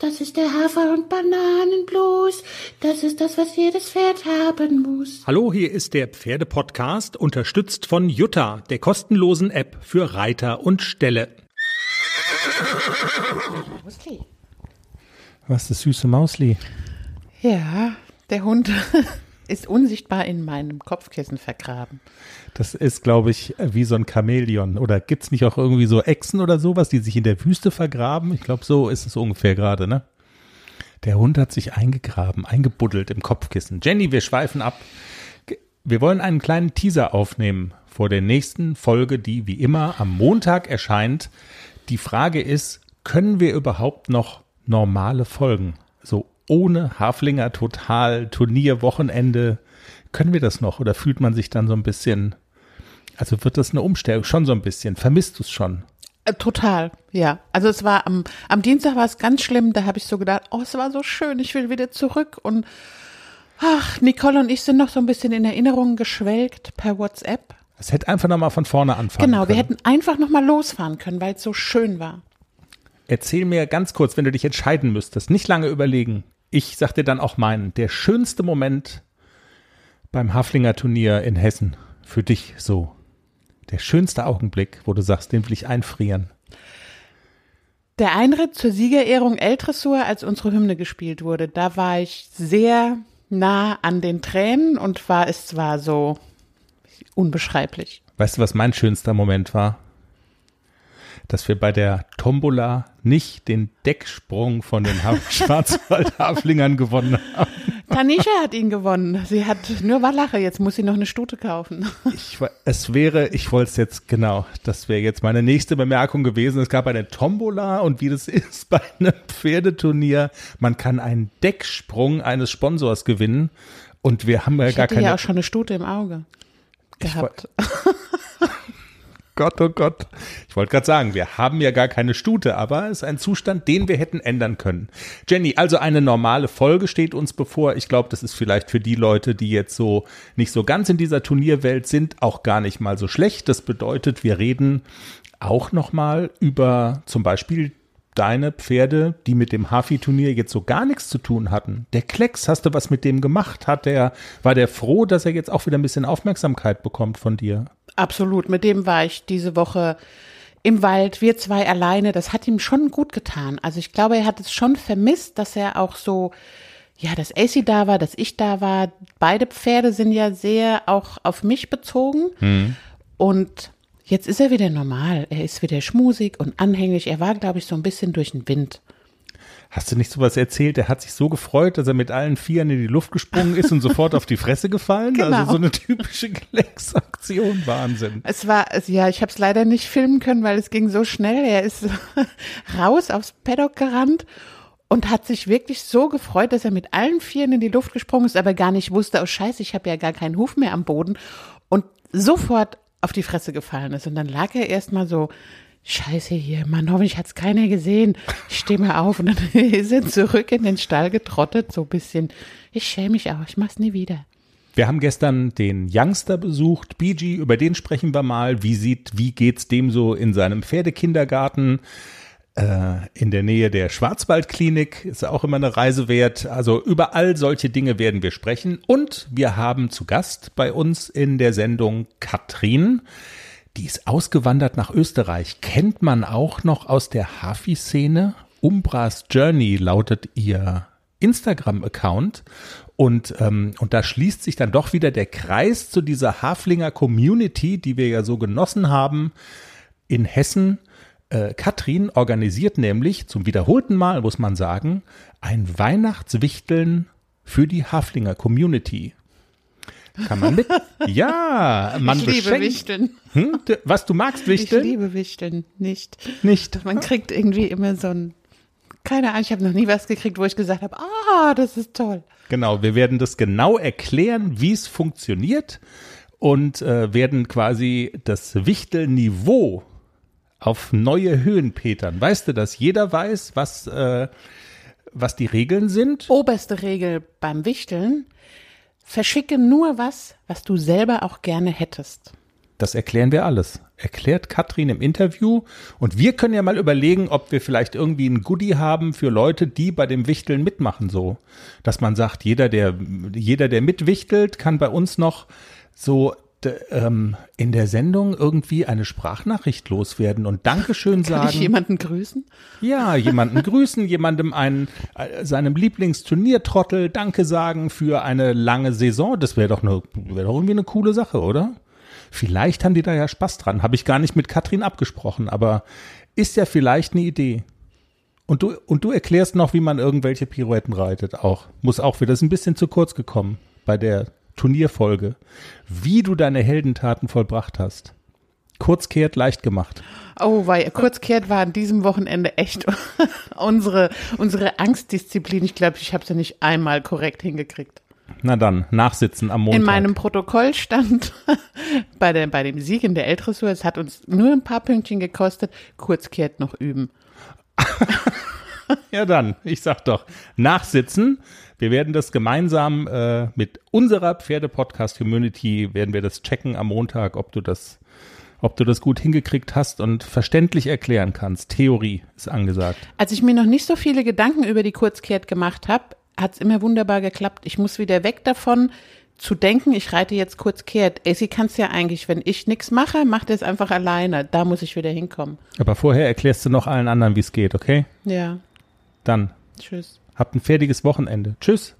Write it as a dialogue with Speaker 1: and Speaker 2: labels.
Speaker 1: Das ist der Hafer- und Bananenblues. Das ist das, was jedes Pferd haben muss.
Speaker 2: Hallo, hier ist der Pferdepodcast, unterstützt von Jutta, der kostenlosen App für Reiter und Ställe.
Speaker 1: Musli.
Speaker 3: Was, das süße Mausli?
Speaker 1: Ja, der Hund ist unsichtbar in meinem Kopfkissen vergraben.
Speaker 3: Das ist, glaube ich, wie so ein Chamäleon. Oder gibt's nicht auch irgendwie so Echsen oder sowas, die sich in der Wüste vergraben? Ich glaube, so ist es ungefähr gerade, ne? Der Hund hat sich eingegraben, eingebuddelt im Kopfkissen. Jenny, wir schweifen ab. Wir wollen einen kleinen Teaser aufnehmen vor der nächsten Folge, die wie immer am Montag erscheint. Die Frage ist, können wir überhaupt noch normale Folgen? So ohne Haflinger Total Turnier Wochenende können wir das noch oder fühlt man sich dann so ein bisschen also wird das eine Umstellung schon so ein bisschen vermisst du es schon
Speaker 1: Äh, Total, ja. Also es war am, am Dienstag war es ganz schlimm, da habe ich so gedacht, oh, es war so schön, ich will wieder zurück und ach, Nicole und ich sind noch so ein bisschen in Erinnerungen geschwelgt per WhatsApp.
Speaker 3: es hätte einfach noch mal von vorne anfangen
Speaker 1: Genau, wir
Speaker 3: können.
Speaker 1: hätten einfach noch mal losfahren können, weil es so schön war.
Speaker 3: Erzähl mir ganz kurz, wenn du dich entscheiden müsstest, nicht lange überlegen. Ich sag dir dann auch meinen, der schönste Moment beim Haflinger Turnier in Hessen für dich so. Der schönste Augenblick, wo du sagst, den will ich einfrieren.
Speaker 1: Der Einritt zur Siegerehrung L-Dressur, als unsere Hymne gespielt wurde, da war ich sehr nah an den Tränen und war es zwar so unbeschreiblich.
Speaker 3: Weißt du, was mein schönster Moment war? Dass wir bei der Tombola nicht den Decksprung von den Ha- Schwarzwald-Haflingern gewonnen haben.
Speaker 1: Tanisha hat ihn gewonnen. Sie hat nur Wallache, jetzt muss sie noch eine Stute kaufen.
Speaker 3: Ich, es wäre, ich wollte es jetzt, genau, das wäre jetzt meine nächste Bemerkung gewesen. Es gab eine Tombola und wie das ist bei einem Pferdeturnier, man kann einen Decksprung eines Sponsors gewinnen und wir haben ja
Speaker 1: Ich
Speaker 3: gar keine.
Speaker 1: ja auch schon eine Stute im Auge gehabt.
Speaker 3: Gott, oh Gott. Ich wollte gerade sagen, wir haben ja gar keine Stute, aber es ist ein Zustand, den wir hätten ändern können. Jenny, also eine normale Folge steht uns bevor. Ich glaube, das ist vielleicht für die Leute, die jetzt so nicht so ganz in dieser Turnierwelt sind, auch gar nicht mal so schlecht. Das bedeutet, wir reden auch noch mal über zum Beispiel deine Pferde, die mit dem Hafi-Turnier jetzt so gar nichts zu tun hatten. Der Klecks, hast du was mit dem gemacht? Hat der, war der froh, dass er jetzt auch wieder ein bisschen Aufmerksamkeit bekommt von dir?
Speaker 1: Absolut. Mit dem war ich diese Woche im Wald, wir zwei alleine. Das hat ihm schon gut getan. Also ich glaube, er hat es schon vermisst, dass er auch so, ja, dass AC da war, dass ich da war. Beide Pferde sind ja sehr auch auf mich bezogen. Und jetzt ist er wieder normal. Er ist wieder schmusig und anhänglich. Er war, glaube ich, so ein bisschen durch den Wind.
Speaker 3: Hast du nicht sowas erzählt? Er hat sich so gefreut, dass er mit allen Vieren in die Luft gesprungen ist und sofort auf die Fresse gefallen.
Speaker 1: Genau.
Speaker 3: Also so eine typische Klecks-Aktion. Wahnsinn.
Speaker 1: Es war, ja, ich habe es leider nicht filmen können, weil es ging so schnell. Er ist raus aufs Paddock gerannt und hat sich wirklich so gefreut, dass er mit allen Vieren in die Luft gesprungen ist, aber gar nicht wusste, oh Scheiße, ich habe ja gar keinen Huf mehr am Boden und sofort auf die Fresse gefallen ist. Und dann lag er erstmal so, Scheiße hier, Mann, hoffentlich hat's keiner gesehen. Ich stehe mal auf und dann er zurück in den Stall getrottet, so ein bisschen. Ich schäme mich auch, ich mach's nie wieder.
Speaker 3: Wir haben gestern den Youngster besucht, BG, über den sprechen wir mal. Wie sieht, wie geht's dem so in seinem Pferdekindergarten? Äh, in der Nähe der Schwarzwaldklinik ist auch immer eine Reise wert. Also über all solche Dinge werden wir sprechen. Und wir haben zu Gast bei uns in der Sendung Katrin. Die ist ausgewandert nach Österreich. Kennt man auch noch aus der Hafi-Szene. Umbras Journey lautet ihr Instagram-Account. Und, ähm, und da schließt sich dann doch wieder der Kreis zu dieser Haflinger Community, die wir ja so genossen haben in Hessen. Äh, Katrin organisiert nämlich zum wiederholten Mal, muss man sagen, ein Weihnachtswichteln für die Haflinger Community. Kann man mit? Ja, man
Speaker 1: ich liebe
Speaker 3: beschenkt.
Speaker 1: Wichteln.
Speaker 3: Hm? Was du magst,
Speaker 1: Ich
Speaker 3: Wichteln?
Speaker 1: liebe Wichteln nicht.
Speaker 3: Nicht.
Speaker 1: Man kriegt irgendwie immer so ein, keine Ahnung, ich habe noch nie was gekriegt, wo ich gesagt habe, ah, das ist toll.
Speaker 3: Genau, wir werden das genau erklären, wie es funktioniert und äh, werden quasi das Wichtelniveau auf neue Höhen petern. Weißt du, dass jeder weiß, was, äh, was die Regeln sind?
Speaker 1: Oberste Regel beim Wichteln, verschicke nur was, was du selber auch gerne hättest.
Speaker 3: Das erklären wir alles. Erklärt Katrin im Interview. Und wir können ja mal überlegen, ob wir vielleicht irgendwie ein Goodie haben für Leute, die bei dem Wichteln mitmachen, so. Dass man sagt, jeder, der, jeder, der mitwichtelt, kann bei uns noch so ähm, in der Sendung irgendwie eine Sprachnachricht loswerden und Dankeschön sagen. Kann ich
Speaker 1: jemanden grüßen?
Speaker 3: Ja, jemanden grüßen, jemandem einen, äh, seinem Lieblingsturniertrottel Danke sagen für eine lange Saison. Das wäre doch, eine, wäre doch irgendwie eine coole Sache, oder? Vielleicht haben die da ja Spaß dran. Habe ich gar nicht mit Katrin abgesprochen, aber ist ja vielleicht eine Idee. Und du, und du erklärst noch, wie man irgendwelche Pirouetten reitet auch. Muss auch wieder, das ist ein bisschen zu kurz gekommen bei der Turnierfolge, wie du deine Heldentaten vollbracht hast. Kurzkehrt leicht gemacht.
Speaker 1: Oh, weil Kurzkehrt war an diesem Wochenende echt unsere, unsere Angstdisziplin. Ich glaube, ich habe sie nicht einmal korrekt hingekriegt.
Speaker 3: Na dann, nachsitzen am Montag.
Speaker 1: In meinem Protokoll stand bei, der, bei dem Sieg in der Eltressur, es hat uns nur ein paar Pünktchen gekostet, Kurzkehrt noch üben.
Speaker 3: ja dann, ich sag doch, nachsitzen, wir werden das gemeinsam äh, mit unserer Pferde-Podcast-Community, werden wir das checken am Montag, ob du das ob du das gut hingekriegt hast und verständlich erklären kannst. Theorie ist angesagt.
Speaker 1: Als ich mir noch nicht so viele Gedanken über die Kurzkehrt gemacht habe, hat es immer wunderbar geklappt. Ich muss wieder weg davon zu denken, ich reite jetzt kurz kehrt. Ey, sie kann es ja eigentlich, wenn ich nichts mache, macht es einfach alleine. Da muss ich wieder hinkommen.
Speaker 3: Aber vorher erklärst du noch allen anderen, wie es geht, okay?
Speaker 1: Ja.
Speaker 3: Dann.
Speaker 1: Tschüss.
Speaker 3: Habt ein fertiges Wochenende. Tschüss.